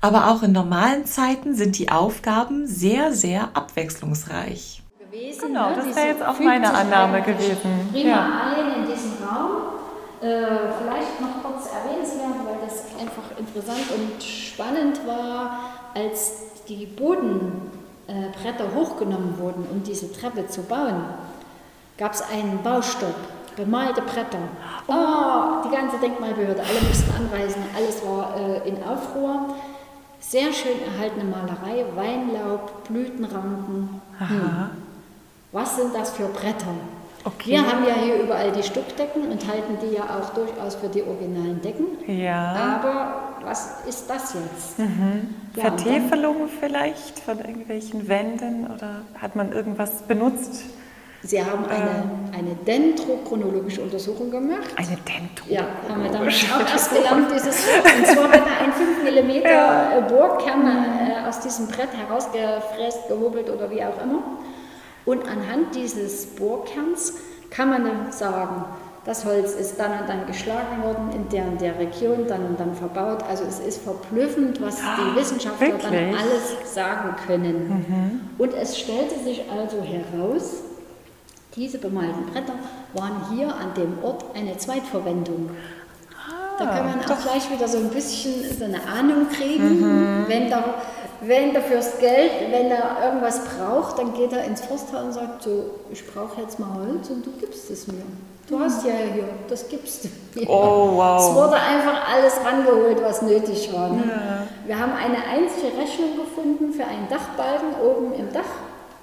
Aber auch in normalen Zeiten sind die Aufgaben sehr, sehr abwechslungsreich. Gewesen, genau, ne? das wäre jetzt auch meine Annahme gewesen. Prima ja. ein in diesem Raum. Äh, vielleicht noch kurz erwähnenswert, weil das einfach interessant und spannend war, als die Bodenbretter äh, hochgenommen wurden, um diese Treppe zu bauen, gab es einen Baustopp, bemalte Bretter. Oh, die ganze Denkmalbehörde, alle mussten anreisen, alles war äh, in Aufruhr. Sehr schön erhaltene Malerei, Weinlaub, Blütenranken. Hm. Was sind das für Bretter? Okay. Wir haben ja hier überall die Stuckdecken und halten die ja auch durchaus für die originalen Decken. Ja. Aber was ist das jetzt? Mhm. Ja, Vertäfelung vielleicht von irgendwelchen Wänden oder hat man irgendwas benutzt? Sie haben eine, ähm. eine dendrochronologische Untersuchung gemacht. Eine Dendro? Ja, haben wir damals auch erst gelernt. Dieses, und zwar wird da ein 5 mm ja. Bohrkern äh, aus diesem Brett herausgefräst, gehobelt oder wie auch immer. Und anhand dieses Bohrkerns kann man dann sagen, das Holz ist dann und dann geschlagen worden, in der und der Region, dann und dann verbaut. Also es ist verblüffend, was die ah, Wissenschaftler Wirklich? dann alles sagen können. Mhm. Und es stellte sich also heraus, diese bemalten Bretter waren hier an dem Ort eine Zweitverwendung. da kann man auch gleich wieder so ein bisschen so eine Ahnung kriegen, mhm. wenn da wenn er fürs Geld, wenn er irgendwas braucht, dann geht er ins Forsthaus und sagt so, ich brauche jetzt mal Holz und du gibst es mir. Du hast ja hier, das gibst du mir. Oh, wow. Es wurde einfach alles rangeholt, was nötig war. Ne? Ja. Wir haben eine einzige Rechnung gefunden für einen Dachbalken oben im Dach,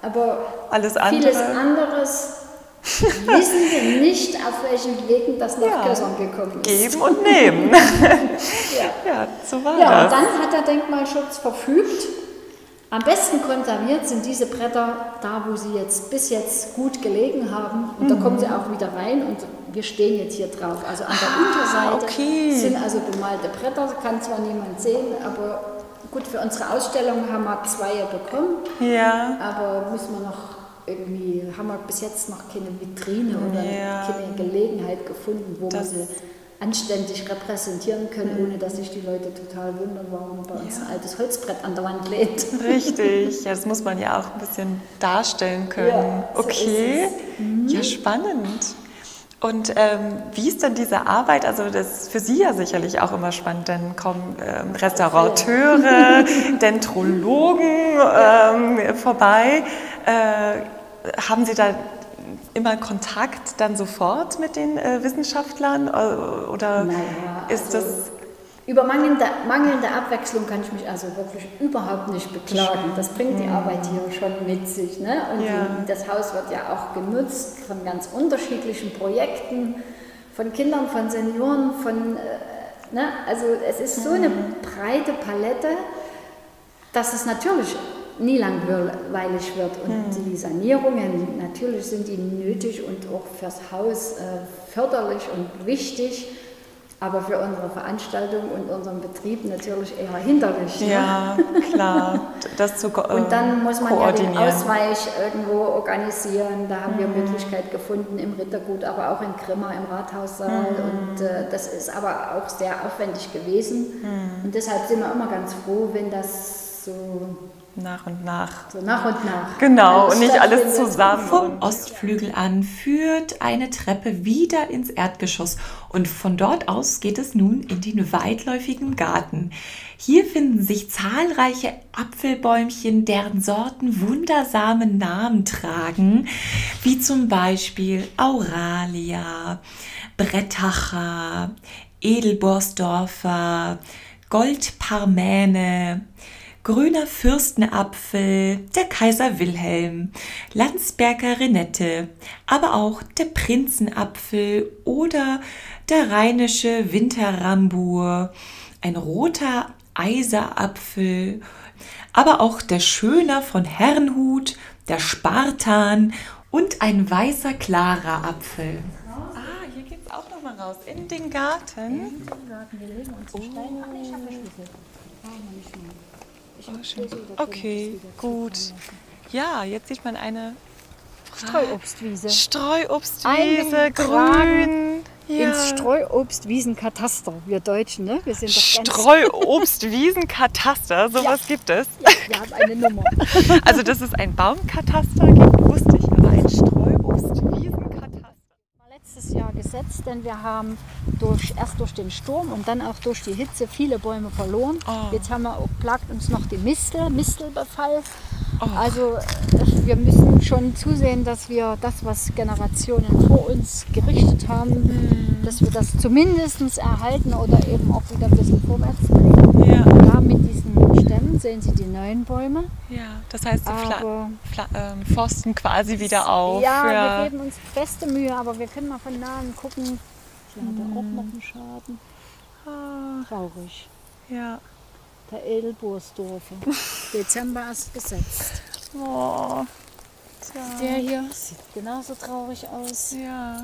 aber alles andere. vieles anderes wissen wir nicht, auf welchen Wegen das nach ja. Gössern gekommen ist. Geben und nehmen. ja. ja, so war ja, das. Und dann hat der Denkmalschutz verfügt, am besten konserviert sind diese Bretter da, wo sie jetzt bis jetzt gut gelegen haben. Und mhm. da kommen sie auch wieder rein und wir stehen jetzt hier drauf. Also an der ah, Unterseite okay. sind also bemalte Bretter, kann zwar niemand sehen, aber gut, für unsere Ausstellung haben wir zwei bekommen. Ja. Aber müssen wir noch irgendwie, haben wir bis jetzt noch keine Vitrine oder ja. keine Gelegenheit gefunden, wo das wir sie anständig repräsentieren können, ohne dass sich die Leute total wundern, warum bei uns ja. ein altes Holzbrett an der Wand lädt. Richtig, ja, das muss man ja auch ein bisschen darstellen können. Ja, so okay, mhm. ja, spannend. Und ähm, wie ist denn diese Arbeit? Also das ist für Sie ja sicherlich auch immer spannend, denn kommen ähm, Restaurateure, Dentrologen ähm, vorbei. Äh, haben Sie da immer Kontakt dann sofort mit den äh, Wissenschaftlern äh, oder naja, ist also das über mangelnde, mangelnde Abwechslung kann ich mich also wirklich überhaupt nicht beklagen. Das bringt die Arbeit hier schon mit sich. Ne? Und ja. das Haus wird ja auch genutzt von ganz unterschiedlichen Projekten, von Kindern, von Senioren, von, äh, ne? also es ist so eine mhm. breite Palette, dass es natürlich nie langweilig wird. Und mhm. die Sanierungen, natürlich sind die nötig und auch fürs Haus äh, förderlich und wichtig. Aber für unsere Veranstaltung und unseren Betrieb natürlich eher hinderlich. Ne? Ja, ne? klar. Das zu äh, Und dann muss man ja den Ausweich irgendwo organisieren. Da haben mhm. wir Möglichkeit gefunden im Rittergut, aber auch in Grimma im Rathaussaal. Mhm. Und äh, das ist aber auch sehr aufwendig gewesen. Mhm. Und deshalb sind wir immer ganz froh, wenn das so nach und nach. So nach und nach. Genau, und nicht alles zusammen. Vom Ostflügel an führt eine Treppe wieder ins Erdgeschoss und von dort aus geht es nun in den weitläufigen Garten. Hier finden sich zahlreiche Apfelbäumchen, deren Sorten wundersame Namen tragen, wie zum Beispiel Auralia, Brettacher, Edelborsdorfer, Goldparmäne, Grüner Fürstenapfel, der Kaiser Wilhelm, Landsberger Renette, aber auch der Prinzenapfel oder der rheinische Winterrambur, ein roter Eiserapfel, aber auch der Schöner von Herrenhut, der Spartan und ein weißer klarer Apfel. Ah, hier geht's auch noch mal raus in den Garten. In den Garten. Wir legen uns oh. Steine an. Ich habe Schlüssel. Brauchen Oh, okay, gut. Ja, jetzt sieht man eine Streuobstwiese. Streuobstwiese, grün. Ja. Ins Streuobstwiesenkataster, wir Deutschen, ne? Wir sind doch ganz Streuobstwiesenkataster, sowas ja. gibt es. Ja, wir haben eine Nummer. Also, dass es ein Baumkataster gibt, wusste ich, aber ein Streuobstwiesenkataster. Letztes Jahr gesetzt, denn wir haben durch, erst durch den Sturm und dann auch durch die Hitze viele Bäume verloren. Oh. Jetzt haben wir auch, plagt uns noch die Mistel, Mistelbefall. Oh. Also äh, wir müssen schon zusehen, dass wir das, was Generationen vor uns gerichtet haben, mm. dass wir das zumindest erhalten oder eben auch wieder ein bisschen vorwärts bringen. Ja. Da mit sehen Sie die neuen Bäume. Ja, das heißt, Sie aber, ähm, forsten quasi wieder auf. Ja, ja, wir geben uns beste Mühe, aber wir können mal von nahen gucken, hier hat er auch noch einen Schaden. Ah. Traurig. Ja. Der Edelbursdorfer. Dezember erst gesetzt. Oh. Tja. Der hier sieht genauso traurig aus. Ja.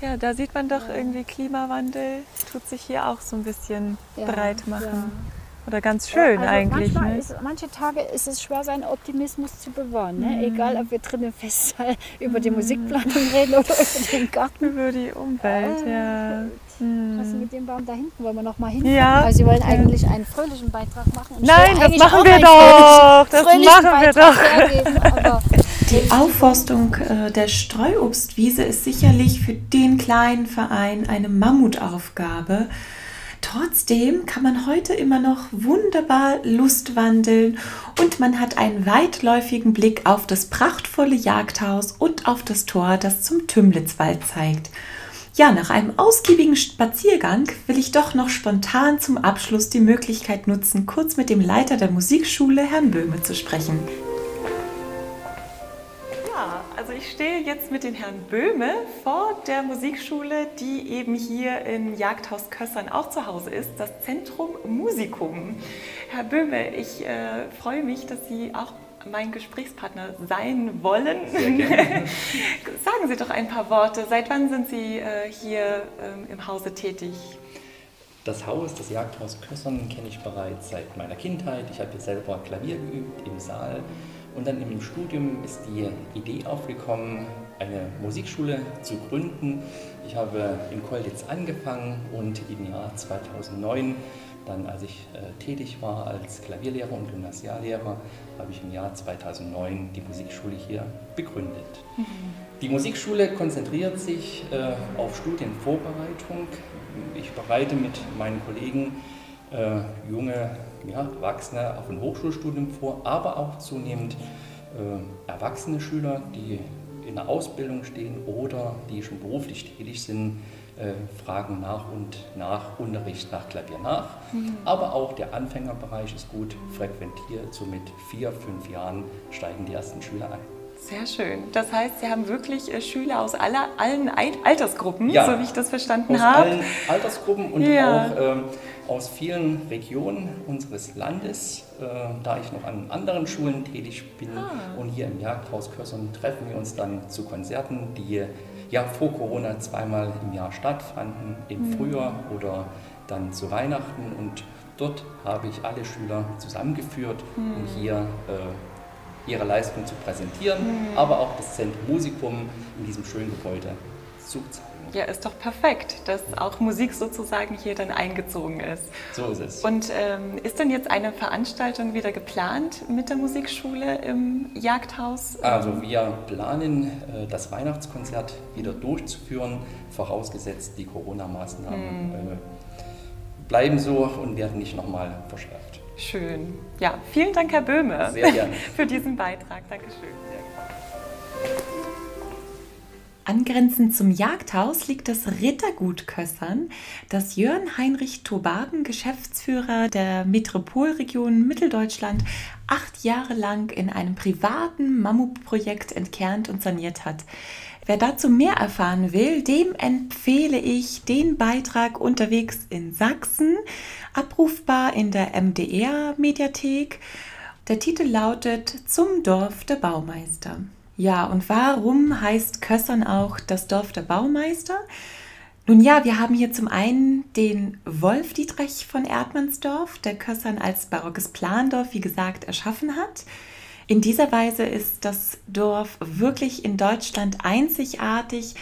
Ja, da sieht man doch ja. irgendwie Klimawandel tut sich hier auch so ein bisschen ja, breit machen. Ja. Oder ganz schön also eigentlich. Manchmal ne? ist, manche Tage ist es schwer, seinen Optimismus zu bewahren. Ne? Mhm. Egal, ob wir drinnen fest über die mhm. Musikplanung reden oder über den Garten. Über die Umwelt, äh, ja. Was ist mit dem Baum da hinten? Wollen wir noch mal hin? Ja. Also Sie wollen eigentlich einen fröhlichen Beitrag machen. Nein, das machen wir doch. Das machen wir doch. Hergeben, die Aufforstung äh, der Streuobstwiese ist sicherlich für den kleinen Verein eine Mammutaufgabe. Trotzdem kann man heute immer noch wunderbar Lustwandeln und man hat einen weitläufigen Blick auf das prachtvolle Jagdhaus und auf das Tor, das zum Tümlitzwald zeigt. Ja, nach einem ausgiebigen Spaziergang will ich doch noch spontan zum Abschluss die Möglichkeit nutzen, kurz mit dem Leiter der Musikschule, Herrn Böhme, zu sprechen. Ich stehe jetzt mit dem Herrn Böhme vor der Musikschule, die eben hier im Jagdhaus Kössern auch zu Hause ist, das Zentrum Musikum. Herr Böhme, ich äh, freue mich, dass Sie auch mein Gesprächspartner sein wollen. Sagen Sie doch ein paar Worte. Seit wann sind Sie äh, hier ähm, im Hause tätig? Das Haus, das Jagdhaus Kössern, kenne ich bereits seit meiner Kindheit. Ich habe hier selber Klavier geübt im Saal. Und dann im Studium ist die Idee aufgekommen, eine Musikschule zu gründen. Ich habe in Kolditz angefangen und im Jahr 2009 dann, als ich äh, tätig war als Klavierlehrer und Gymnasiallehrer, habe ich im Jahr 2009 die Musikschule hier begründet. Mhm. Die Musikschule konzentriert sich äh, auf Studienvorbereitung. Ich bereite mit meinen Kollegen äh, junge ja, Erwachsene auf ein Hochschulstudium vor, aber auch zunehmend äh, erwachsene Schüler, die in der Ausbildung stehen oder die schon beruflich tätig sind äh, fragen nach und nach Unterricht nach Klavier nach. Mhm. Aber auch der Anfängerbereich ist gut frequentiert. So mit vier, fünf Jahren steigen die ersten Schüler ein. Sehr schön. Das heißt, Sie haben wirklich äh, Schüler aus aller, allen Altersgruppen, ja, so wie ich das verstanden aus habe. Aus allen Altersgruppen und ja. auch ähm, aus vielen Regionen unseres Landes. Äh, da ich noch an anderen Schulen tätig bin ah. und hier im Jagdhaus Kössern treffen wir uns dann zu Konzerten, die ja vor Corona zweimal im Jahr stattfanden, im mhm. Frühjahr oder dann zu Weihnachten. Und dort habe ich alle Schüler zusammengeführt, mhm. um hier äh, ihre Leistung zu präsentieren, mhm. aber auch das Zentrum Musikum in diesem schönen Gebäude zu zeigen. Ja, ist doch perfekt, dass auch Musik sozusagen hier dann eingezogen ist. So ist es. Und ähm, ist denn jetzt eine Veranstaltung wieder geplant mit der Musikschule im Jagdhaus? Also wir planen, äh, das Weihnachtskonzert wieder durchzuführen, vorausgesetzt die Corona-Maßnahmen hm. bleiben so und werden nicht nochmal verschärft. Schön. Ja, vielen Dank, Herr Böhme, Sehr gerne. für diesen Beitrag. Dankeschön. Angrenzend zum Jagdhaus liegt das Rittergut Kössern, das Jörn Heinrich Tobaben, Geschäftsführer der Metropolregion Mitteldeutschland, acht Jahre lang in einem privaten Mammutprojekt entkernt und saniert hat. Wer dazu mehr erfahren will, dem empfehle ich den Beitrag unterwegs in Sachsen, abrufbar in der MDR Mediathek. Der Titel lautet Zum Dorf der Baumeister. Ja, und warum heißt Kössern auch das Dorf der Baumeister? Nun ja, wir haben hier zum einen den Wolf Dietrich von Erdmannsdorf, der Kössern als barockes Plandorf, wie gesagt, erschaffen hat. In dieser Weise ist das Dorf wirklich in Deutschland einzigartig,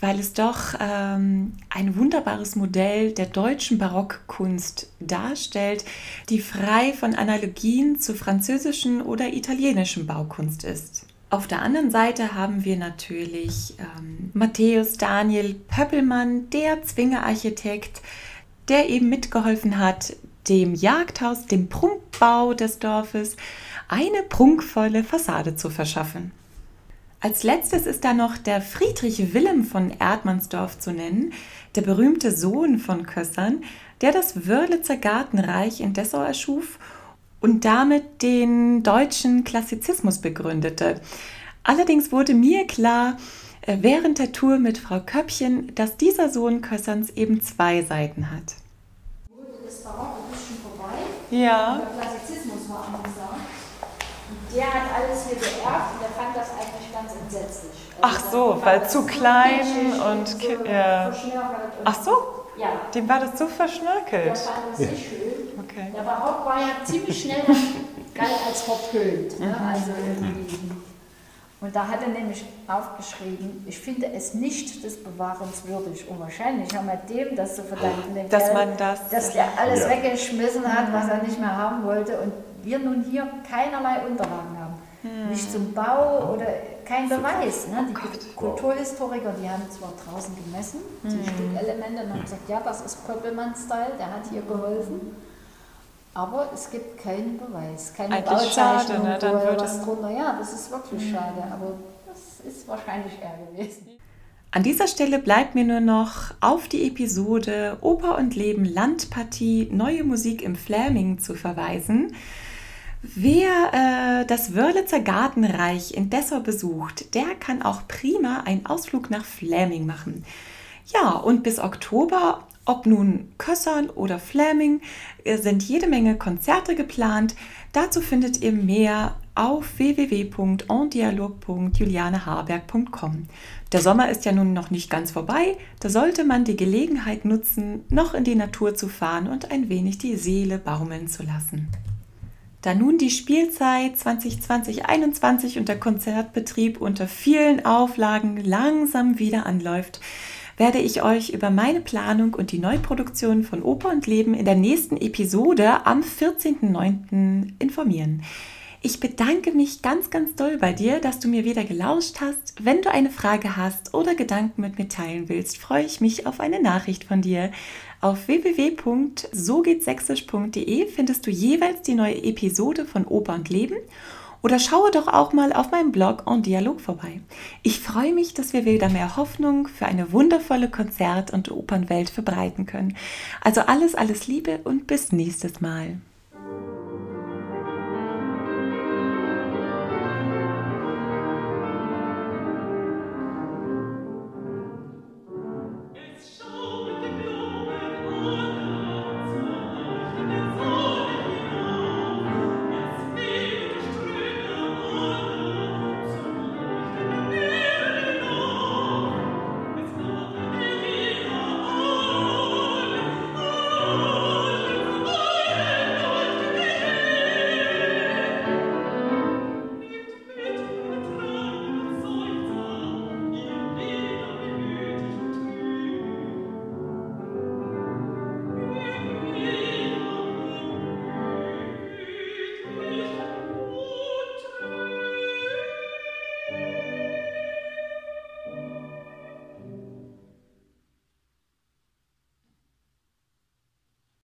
weil es doch ähm, ein wunderbares Modell der deutschen Barockkunst darstellt, die frei von Analogien zu französischen oder italienischen Baukunst ist. Auf der anderen Seite haben wir natürlich ähm, Matthäus Daniel Pöppelmann, der Zwingerarchitekt, der eben mitgeholfen hat, dem Jagdhaus, dem Prunkbau des Dorfes, eine prunkvolle Fassade zu verschaffen. Als letztes ist da noch der Friedrich Wilhelm von Erdmannsdorf zu nennen, der berühmte Sohn von Kössern, der das Wörlitzer Gartenreich in Dessau erschuf und damit den deutschen Klassizismus begründete. Allerdings wurde mir klar, äh, während der Tour mit Frau Köppchen, dass dieser Sohn Kösserns eben zwei Seiten hat. Wurde das Barock ein bisschen vorbei? Ja. Der Klassizismus war angesagt. Der hat alles hier geerbt und der fand das eigentlich ganz entsetzlich. Also Ach so, weil zu klein und, so ja. Ach so? Ja. Dem war das zu verschnörkelt. Der fand das nicht schön. Okay. Der Barock war ja ziemlich schnell galt als verpönt. Ne? Mhm. Also und da hat er nämlich aufgeschrieben, ich finde es nicht des Bewahrens würdig. Und wahrscheinlich haben wir dem das zu verdanken, dass Kerl, man das, dass der alles ja. weggeschmissen hat, was er nicht mehr haben wollte. Und wir nun hier keinerlei Unterlagen haben. hm. nicht zum Bau oder kein Beweis. Ne? Die oh Kulturhistoriker, die haben zwar draußen gemessen, die hm. Stückelemente, und haben gesagt, ja, das ist Pöppelmann-Style, der hat hier geholfen. Aber es gibt keinen Beweis, keine Eigentlich Bauzeichnung, schade, ne? oder was drunter. Ja, das ist wirklich mhm. schade, aber das ist wahrscheinlich eher gewesen. An dieser Stelle bleibt mir nur noch auf die Episode Oper und Leben Landpartie Neue Musik im Fläming zu verweisen. Wer äh, das Wörlitzer Gartenreich in Dessau besucht, der kann auch prima einen Ausflug nach Fläming machen. Ja, und bis Oktober ob nun Kössern oder Fläming, äh, sind jede Menge Konzerte geplant. Dazu findet ihr mehr auf www.endialog.julianeharberg.com. Der Sommer ist ja nun noch nicht ganz vorbei, da sollte man die Gelegenheit nutzen, noch in die Natur zu fahren und ein wenig die Seele baumeln zu lassen. Da nun die Spielzeit 2020-21 und der Konzertbetrieb unter vielen Auflagen langsam wieder anläuft, werde ich euch über meine Planung und die Neuproduktion von Oper und Leben in der nächsten Episode am 14.09. informieren. Ich bedanke mich ganz, ganz doll bei dir, dass du mir wieder gelauscht hast. Wenn du eine Frage hast oder Gedanken mit mir teilen willst, freue ich mich auf eine Nachricht von dir. Auf www.sogehtsächsisch.de findest du jeweils die neue Episode von Oper und Leben oder schaue doch auch mal auf meinem Blog En Dialog vorbei. Ich freue mich, dass wir wieder mehr Hoffnung für eine wundervolle Konzert- und Opernwelt verbreiten können. Also alles, alles Liebe und bis nächstes Mal.